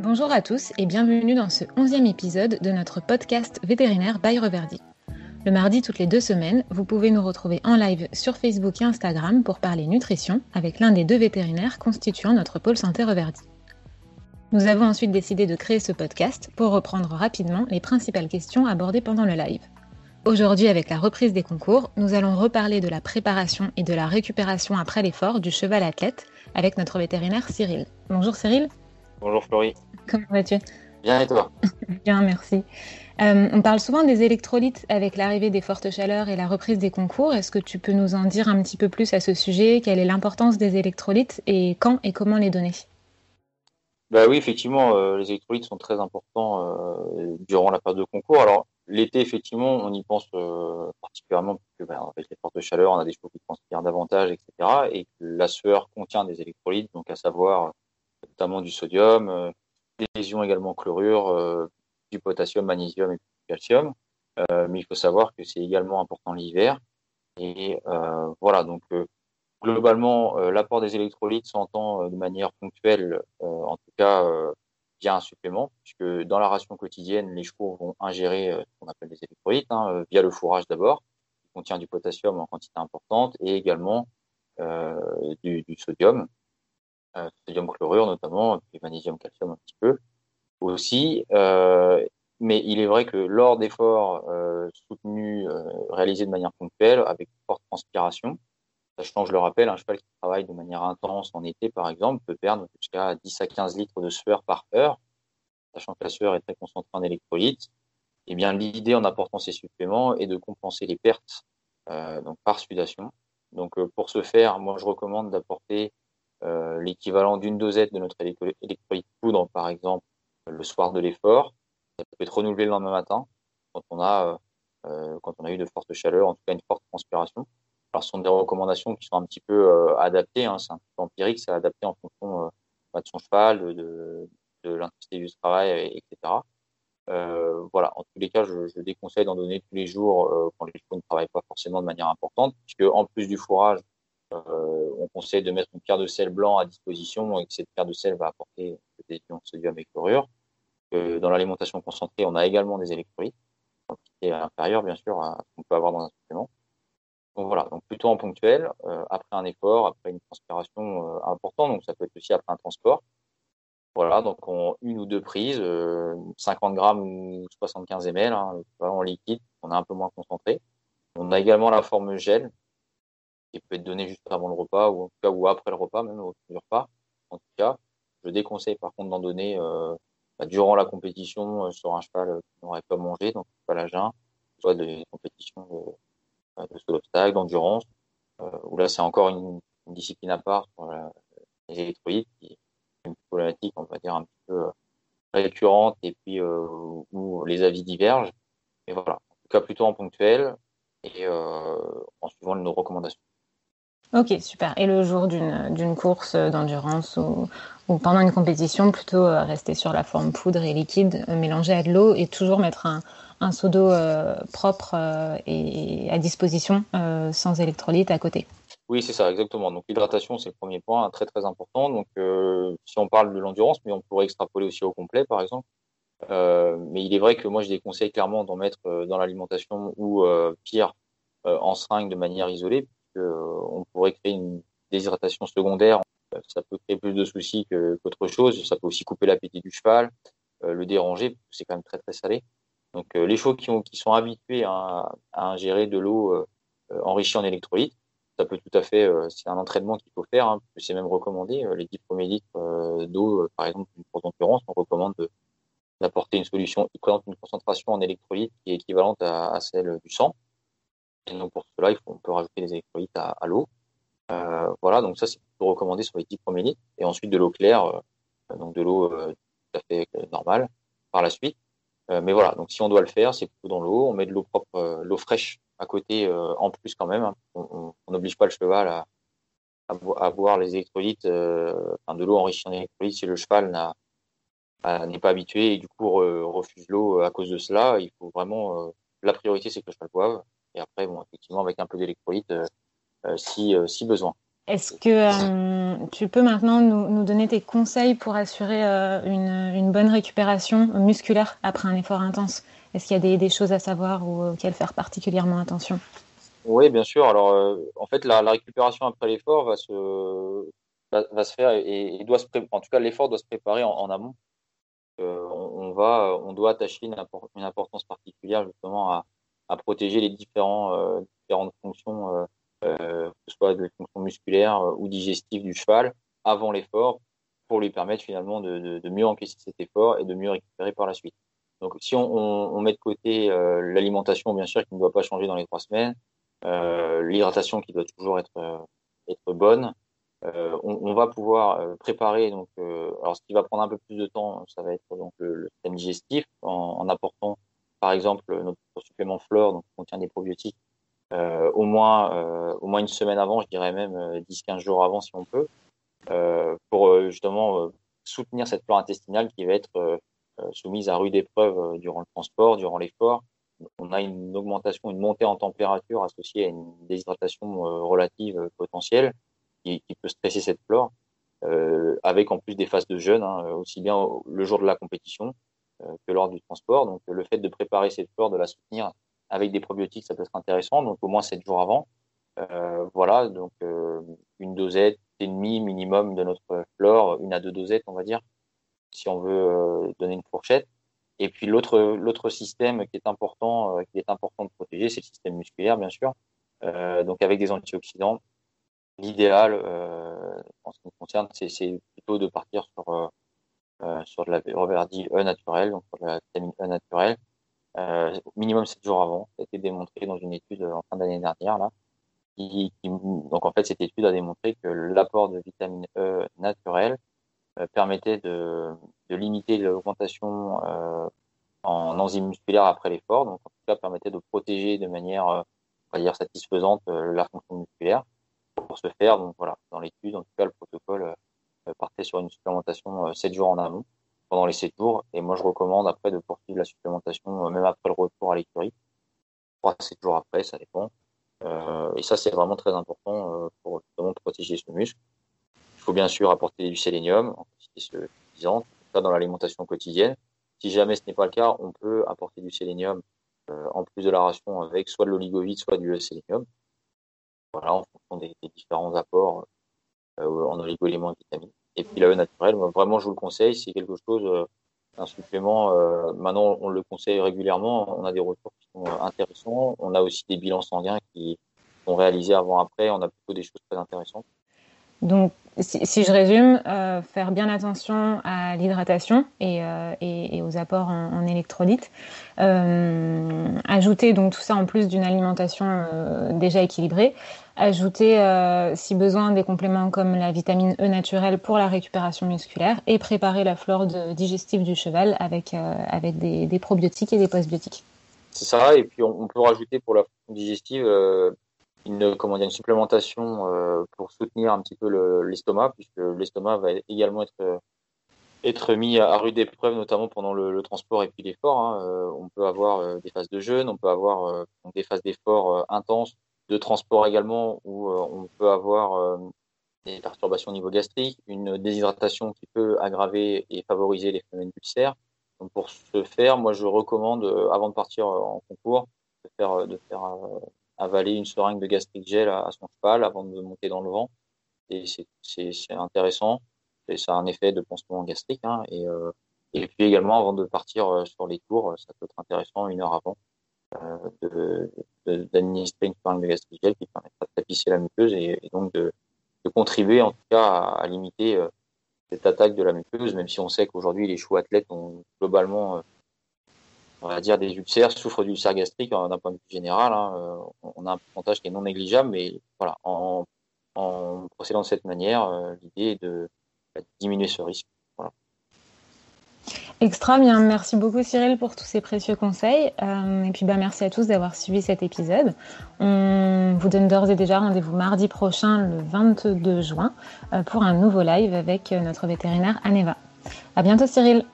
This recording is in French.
Bonjour à tous et bienvenue dans ce onzième épisode de notre podcast vétérinaire by Reverdy. Le mardi toutes les deux semaines, vous pouvez nous retrouver en live sur Facebook et Instagram pour parler nutrition avec l'un des deux vétérinaires constituant notre pôle santé Reverdy. Nous avons ensuite décidé de créer ce podcast pour reprendre rapidement les principales questions abordées pendant le live. Aujourd'hui, avec la reprise des concours, nous allons reparler de la préparation et de la récupération après l'effort du cheval athlète avec notre vétérinaire Cyril. Bonjour Cyril. Bonjour Florie. Comment vas-tu? Bien et toi? Bien, merci. Euh, on parle souvent des électrolytes avec l'arrivée des fortes chaleurs et la reprise des concours. Est-ce que tu peux nous en dire un petit peu plus à ce sujet? Quelle est l'importance des électrolytes et quand et comment les donner? Bah oui, effectivement, euh, les électrolytes sont très importants euh, durant la période de concours. Alors, l'été, effectivement, on y pense particulièrement parce que, bah, avec les fortes chaleurs, on a des chevaux qui transpirent davantage, etc. Et que la sueur contient des électrolytes, donc à savoir notamment du sodium, des ions également chlorure, du potassium, magnésium et du calcium. mais il faut savoir que c'est également important l'hiver. Et voilà, donc globalement, euh, l'apport des électrolytes s'entend euh, de manière ponctuelle, euh, en tout cas via un supplément, puisque dans la ration quotidienne, les chevaux vont ingérer ce qu'on appelle des électrolytes, hein, via le fourrage d'abord, qui contient du potassium en quantité importante, et également du, sodium, sodium chlorure notamment, et magnésium calcium un petit peu aussi. mais il est vrai que lors d'efforts soutenus, réalisés de manière ponctuelle, avec forte transpiration, Sachant, je le rappelle, un cheval qui travaille de manière intense en été, par exemple, peut perdre jusqu'à 10 à 15 litres de sueur par heure, sachant que la sueur est très concentrée en électrolytes. Eh bien, l'idée en apportant ces suppléments est de compenser les pertes euh, donc par sudation. Donc, euh, pour ce faire, moi, je recommande d'apporter euh, l'équivalent d'une dosette de notre électrolyte poudre, par exemple, le soir de l'effort. Ça peut être renouvelé le lendemain matin quand on a, quand on a eu de fortes chaleurs, en tout cas une forte transpiration. Alors, ce sont des recommandations qui sont un petit peu euh, adaptées. Hein, c'est un peu empirique, c'est adapté en fonction euh, bah, de son cheval, de, l'intensité du travail, etc. Euh, voilà, en tous les cas, je, déconseille d'en donner tous les jours euh, quand les chevaux ne travaillent pas forcément de manière importante, puisque en plus du fourrage, euh, on conseille de mettre une pierre de sel blanc à disposition et que cette pierre de sel va apporter des ions sodium et chlorure. dans l'alimentation concentrée, on a également des électrolytes, quantité inférieure bien sûr à ce qu'on peut avoir dans un supplément. Donc voilà, donc plutôt en ponctuel, euh, après un effort, après une transpiration euh, importante, donc ça peut être aussi après un transport. Voilà, donc en une ou deux prises, 50 euh, grammes ou 75 ml, hein, en liquide, on est un peu moins concentré. On a également la forme gel, qui peut être donnée juste avant le repas ou en tout cas ou après le repas, même au du repas. En tout cas, je déconseille par contre d'en donner bah, durant la compétition sur un cheval qui n'aurait pas mangé, donc pas la jeun, soit des compétitions de de saut d'obstacle, d'endurance, euh, où là c'est encore une, discipline à part pour les électrolytes, qui est une problématique, on va dire, un petit peu euh, récurrente et puis euh, où les avis divergent. Mais voilà, en tout cas plutôt en ponctuel et en suivant nos recommandations. Ok, super. Et le jour d'une course d'endurance ou, ou, pendant une compétition, plutôt rester sur la forme poudre et liquide, mélanger à de l'eau et toujours mettre un, un seau d'eau euh, propre euh, et à disposition euh, sans électrolyte à côté. Oui, c'est ça, exactement. Donc l'hydratation, c'est le premier point, très très important. Donc si on parle de l'endurance, mais on pourrait extrapoler aussi au complet, par exemple. mais il est vrai que moi, je déconseille clairement d'en mettre dans l'alimentation ou pire en seringue de manière isolée, on pourrait créer une déshydratation secondaire. Ça peut créer plus de soucis qu'autre chose. Ça peut aussi couper l'appétit du cheval, le déranger, c'est quand même très très salé. Donc euh, les chevaux qui, ont, qui, sont habitués à, ingérer de l'eau euh, euh, enrichie en électrolytes, ça peut tout à fait, c'est un entraînement qu'il faut faire, hein, c'est même recommandé. les 10 premiers litres d'eau, par exemple, pour l'endurance, on recommande d'apporter une solution qui présente une concentration en électrolytes qui est équivalente à, celle du sang. Et donc pour cela, il faut, on peut rajouter des électrolytes à, à l'eau. Euh, voilà, donc ça c'est recommandé sur les 10 premiers litres. Et ensuite de l'eau claire, donc de l'eau tout à fait normale par la suite. Euh, mais voilà, donc si on doit le faire, c'est plutôt dans l'eau. On met de l'eau propre, euh, l'eau fraîche à côté euh, en plus quand même. Hein. On n'oblige pas le cheval à, à, boire les électrolytes, enfin de l'eau enrichie en électrolytes si le cheval n'a n'est pas habitué et du coup refuse l'eau à cause de cela. Il faut vraiment la priorité c'est que le cheval boive et après bon effectivement avec un peu d'électrolyte si si besoin. Est-ce que tu peux maintenant nous, donner tes conseils pour assurer une, bonne récupération musculaire après un effort intense? Est-ce qu'il y a des, choses à savoir ou auxquelles faire particulièrement attention? Oui, bien sûr. Alors, en fait, la, récupération après l'effort va se, va, se faire et, doit se en tout cas, l'effort doit se préparer en amont on, va, on doit attacher une, importance particulière justement à, protéger les euh, différentes fonctions, euh, euh, que ce soit des fonctions musculaires ou digestives du cheval avant l'effort, pour lui permettre finalement de, mieux encaisser cet effort et de mieux récupérer par la suite. Donc, si on, met de côté l'alimentation, bien sûr, qui ne doit pas changer dans les trois semaines, l'hydratation qui doit toujours être, bonne, on, va pouvoir préparer donc alors ce qui va prendre un peu plus de temps ça va être donc le, système digestif en, apportant par exemple notre supplément flore donc contient des probiotiques au moins au moins une semaine avant je dirais même 10-15 jours avant si on peut pour justement soutenir cette flore intestinale qui va être soumise à rude épreuve durant le transport durant l'effort. On a une augmentation, une montée en température associée à une déshydratation relative potentielle qui, peut stresser cette flore, euh, avec en plus des phases de jeûne, hein, aussi bien le jour de la compétition euh, que lors du transport. Donc le fait de préparer cette flore, de la soutenir avec des probiotiques, ça peut être intéressant, donc au moins 7 jours avant. Euh, voilà, donc une dosette et demie minimum de notre flore, une à deux dosettes, on va dire, si on veut donner une fourchette. Et puis l'autre système qui est important qui est important de protéger, c'est le système musculaire, bien sûr. donc avec des antioxydants, l'idéal, euh, en ce qui me concerne, c'est plutôt de partir sur, euh, euh, sur de la reverdie E naturelle, donc sur de la vitamine E naturelle, euh, minimum 7 jours avant. Ça a été démontré dans une étude en fin d'année dernière. Là, donc en fait, cette étude a démontré que l'apport de vitamine E naturelle euh, permettait de, limiter l'augmentation euh, en enzymes musculaires après l'effort, donc en tout cas permettait de protéger de manière, on va dire, satisfaisante la fonction musculaire pour se faire. Donc voilà, dans l'étude, en tout cas, le protocole partait sur une supplémentation 7 euh, jours en amont pendant les 7 jours. Et moi, je recommande après de poursuivre la supplémentation euh, même après le retour à l'écurie. 3 7 jours après, ça dépend. et ça, c'est vraiment très important pour justement protéger ce muscle. Il faut bien sûr apporter du sélénium en quantité suffisante, ça dans l'alimentation quotidienne. Si jamais ce n'est pas le cas, on peut apporter du sélénium en plus de la ration avec soit de l'oligovite, soit du sélénium voilà, en fonction des, différents apports euh, en oligo-éléments et vitamines. Et puis la E naturelle, vraiment, je vous le conseille, c'est quelque chose, euh, un supplément. Euh, maintenant, on le conseille régulièrement. On a des retours qui sont intéressants. On a aussi des bilans sanguins qui sont réalisés avant-après. On a plutôt des choses très intéressantes. Donc, si, je résume, euh, faire bien attention à l'hydratation et, euh, aux apports en, électrolytes. Euh, ajouter donc tout ça en plus d'une alimentation déjà équilibrée. Ajouter, si besoin, des compléments comme la vitamine E naturelle pour la récupération musculaire et préparer la flore digestive du cheval avec, des, probiotiques et des postbiotiques. C'est ça, et puis on, on, peut rajouter pour la digestive une, comment dire, une supplémentation euh, pour soutenir un petit peu l'estomac, puisque l'estomac va également être, être mis à, rude épreuve, notamment pendant le, transport et puis l'effort. Hein. Euh, on peut avoir euh, des phases de jeûne, on peut avoir des phases d'effort intenses, de transport également, où on peut avoir des perturbations au niveau gastrique, une déshydratation qui peut aggraver et favoriser les phénomènes ulcères. Donc pour ce faire, moi je recommande, avant de partir en concours, de faire, de faire avaler une seringue de gastrique gel à, son cheval avant de monter dans le vent. Et c'est intéressant. Et ça a un effet de pansement gastrique. Hein, et, euh, et puis également, avant de partir euh, sur les tours, ça peut être intéressant une heure avant euh, d'administrer une seringue de gastrique gel qui permettra de tapisser la muqueuse et, donc de, de, contribuer en tout cas à, limiter euh, cette attaque de la muqueuse, même si on sait qu'aujourd'hui les chevaux athlètes ont globalement on va dire, des ulcères, souffrent d'ulcères gastriques hein, d'un point de vue général. Hein, euh, on a un pourcentage qui est non négligeable, mais voilà, en, procédant de cette manière, euh, l'idée est de, bah, diminuer ce risque. Extra bien, merci beaucoup Cyril pour tous ces précieux conseils. Euh, et puis bah, merci à tous d'avoir suivi cet épisode. On vous donne d'ores et déjà rendez-vous mardi prochain, le 22 juin, pour un nouveau live avec notre vétérinaire Aneva. À bientôt Cyril.